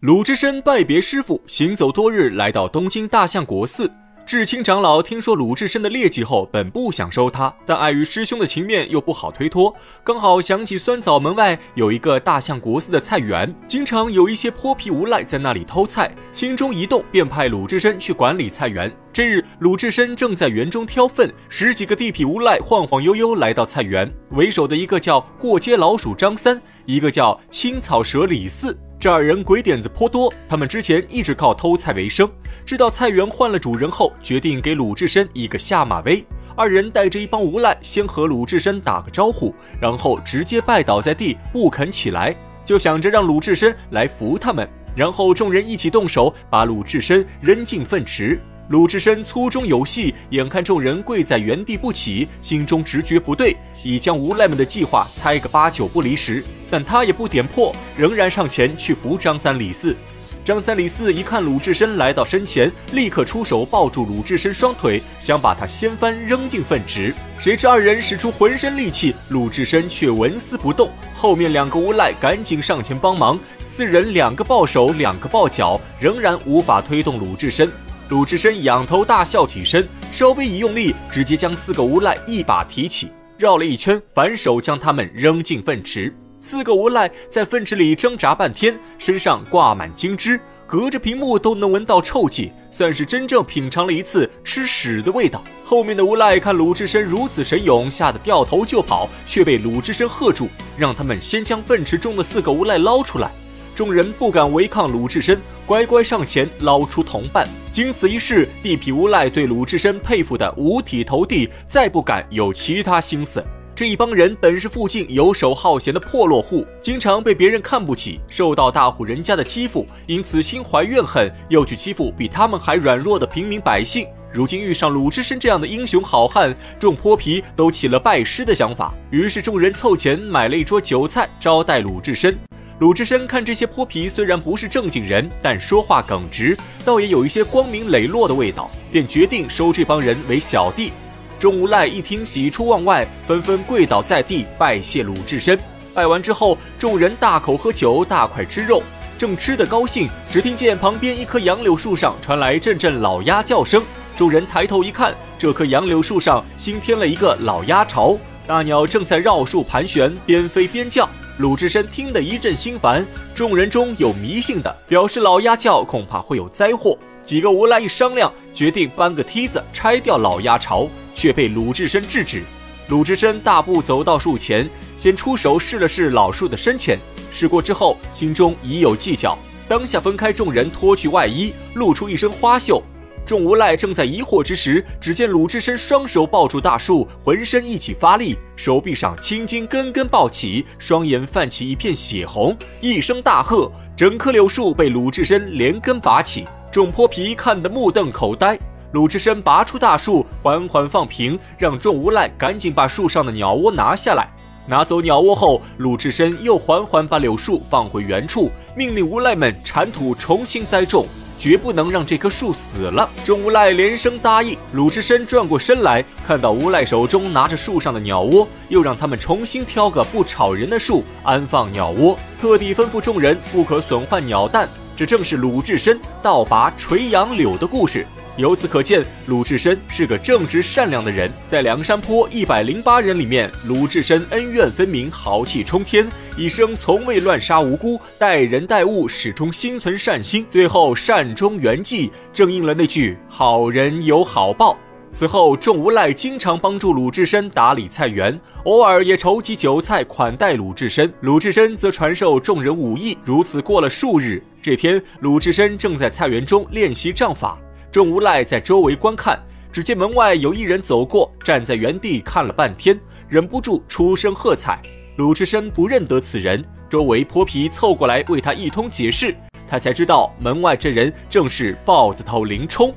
鲁智深拜别师傅，行走多日，来到东京大相国寺。智清长老听说鲁智深的劣迹后，本不想收他，但碍于师兄的情面，又不好推脱。刚好想起酸枣门外有一个大相国寺的菜园，经常有一些泼皮无赖在那里偷菜，心中一动，便派鲁智深去管理菜园。这日，鲁智深正在园中挑粪，十几个地痞无赖晃晃悠悠来到菜园，为首的一个叫过街老鼠张三，一个叫青草蛇李四。这二人鬼点子颇多，他们之前一直靠偷菜为生。知道菜园换了主人后，决定给鲁智深一个下马威。二人带着一帮无赖，先和鲁智深打个招呼，然后直接拜倒在地，不肯起来，就想着让鲁智深来扶他们。然后众人一起动手，把鲁智深扔进粪池。鲁智深粗中有细，眼看众人跪在原地不起，心中直觉不对，已将无赖们的计划猜个八九不离十。但他也不点破，仍然上前去扶张三李四。张三李四一看鲁智深来到身前，立刻出手抱住鲁智深双腿，想把他掀翻扔进粪池。谁知二人使出浑身力气，鲁智深却纹丝不动。后面两个无赖赶紧上前帮忙，四人两个抱手，两个抱脚，仍然无法推动鲁智深。鲁智深仰头大笑，起身，稍微一用力，直接将四个无赖一把提起，绕了一圈，反手将他们扔进粪池。四个无赖在粪池里挣扎半天，身上挂满金汁，隔着屏幕都能闻到臭气，算是真正品尝了一次吃屎的味道。后面的无赖看鲁智深如此神勇，吓得掉头就跑，却被鲁智深喝住，让他们先将粪池中的四个无赖捞出来。众人不敢违抗鲁智深，乖乖上前捞出同伴。经此一事，地痞无赖对鲁智深佩服的五体投地，再不敢有其他心思。这一帮人本是附近游手好闲的破落户，经常被别人看不起，受到大户人家的欺负，因此心怀怨恨，又去欺负比他们还软弱的平民百姓。如今遇上鲁智深这样的英雄好汉，众泼皮都起了拜师的想法。于是众人凑钱买了一桌酒菜招待鲁智深。鲁智深看这些泼皮虽然不是正经人，但说话耿直，倒也有一些光明磊落的味道，便决定收这帮人为小弟。众无赖一听，喜出望外，纷纷跪倒在地拜谢鲁智深。拜完之后，众人大口喝酒，大块吃肉，正吃得高兴，只听见旁边一棵杨柳树上传来阵阵老鸭叫声。众人抬头一看，这棵杨柳树上新添了一个老鸭巢，大鸟正在绕树盘旋，边飞边叫。鲁智深听得一阵心烦，众人中有迷信的，表示老鸭叫恐怕会有灾祸。几个无赖一商量，决定搬个梯子拆掉老鸭巢，却被鲁智深制止。鲁智深大步走到树前，先出手试了试老树的深浅，试过之后，心中已有计较，当下分开众人，脱去外衣，露出一身花袖。众无赖正在疑惑之时，只见鲁智深双手抱住大树，浑身一起发力，手臂上青筋根根暴起，双眼泛起一片血红，一声大喝，整棵柳树被鲁智深连根拔起。众泼皮看得目瞪口呆。鲁智深拔出大树，缓缓放平，让众无赖赶紧把树上的鸟窝拿下来。拿走鸟窝后，鲁智深又缓缓把柳树放回原处，命令无赖们铲土重新栽种。绝不能让这棵树死了！众无赖连声答应。鲁智深转过身来，看到无赖手中拿着树上的鸟窝，又让他们重新挑个不吵人的树安放鸟窝，特地吩咐众人不可损坏鸟蛋。这正是鲁智深倒拔垂杨柳的故事。由此可见，鲁智深是个正直善良的人。在梁山坡一百零八人里面，鲁智深恩怨分明，豪气冲天，一生从未乱杀无辜，待人待物始终心存善心，最后善终圆寂，正应了那句“好人有好报”。此后，众无赖经常帮助鲁智深打理菜园，偶尔也筹集酒菜款待鲁智深。鲁智深则传授众人武艺。如此过了数日，这天，鲁智深正在菜园中练习杖法。众无赖在周围观看，只见门外有一人走过，站在原地看了半天，忍不住出声喝彩。鲁智深不认得此人，周围泼皮凑过来为他一通解释，他才知道门外这人正是豹子头林冲。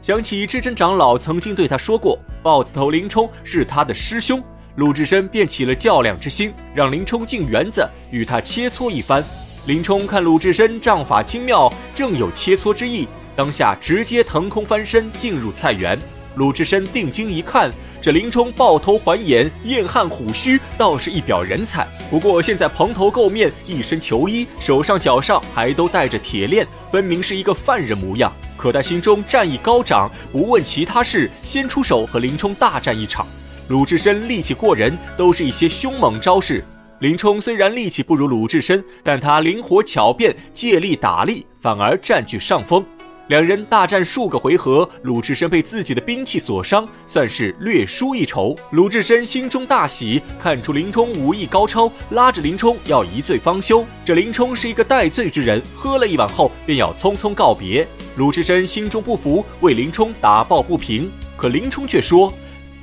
想起智真长老曾经对他说过，豹子头林冲是他的师兄，鲁智深便起了较量之心，让林冲进园子与他切磋一番。林冲看鲁智深杖法精妙，正有切磋之意。当下直接腾空翻身进入菜园，鲁智深定睛一看，这林冲抱头环眼、燕汉虎须，倒是一表人才。不过现在蓬头垢面，一身囚衣，手上脚上还都带着铁链，分明是一个犯人模样。可他心中战意高涨，不问其他事，先出手和林冲大战一场。鲁智深力气过人，都是一些凶猛招式。林冲虽然力气不如鲁智深，但他灵活巧变，借力打力，反而占据上风。两人大战数个回合，鲁智深被自己的兵器所伤，算是略输一筹。鲁智深心中大喜，看出林冲武艺高超，拉着林冲要一醉方休。这林冲是一个带醉之人，喝了一碗后便要匆匆告别。鲁智深心中不服，为林冲打抱不平。可林冲却说：“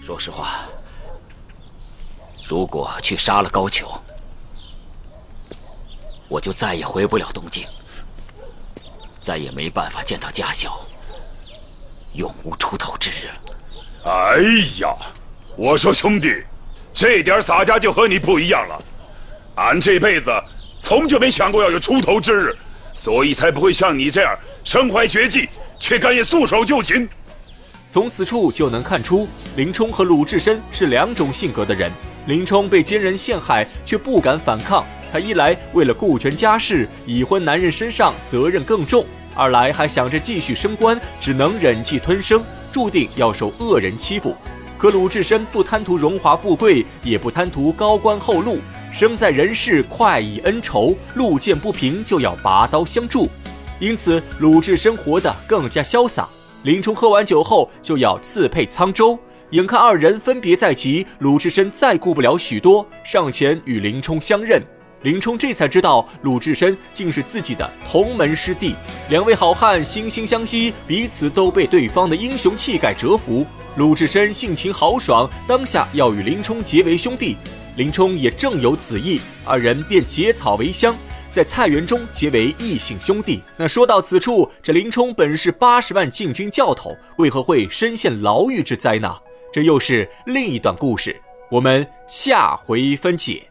说实话，如果去杀了高俅，我就再也回不了东京。”再也没办法见到家小，永无出头之日了。哎呀，我说兄弟，这点洒家就和你不一样了。俺这辈子从就没想过要有出头之日，所以才不会像你这样身怀绝技却甘愿束手就擒。从此处就能看出，林冲和鲁智深是两种性格的人。林冲被奸人陷害，却不敢反抗。他一来为了顾全家事，已婚男人身上责任更重；二来还想着继续升官，只能忍气吞声，注定要受恶人欺负。可鲁智深不贪图荣华富贵，也不贪图高官厚禄，生在人世快意恩仇，路见不平就要拔刀相助，因此鲁智深活得更加潇洒。林冲喝完酒后就要刺配沧州。眼看二人分别在即，鲁智深再顾不了许多，上前与林冲相认。林冲这才知道，鲁智深竟是自己的同门师弟。两位好汉惺惺相惜，彼此都被对方的英雄气概折服。鲁智深性情豪爽，当下要与林冲结为兄弟。林冲也正有此意，二人便结草为香，在菜园中结为异姓兄弟。那说到此处，这林冲本是八十万禁军教头，为何会身陷牢狱之灾呢？这又是另一段故事，我们下回分解。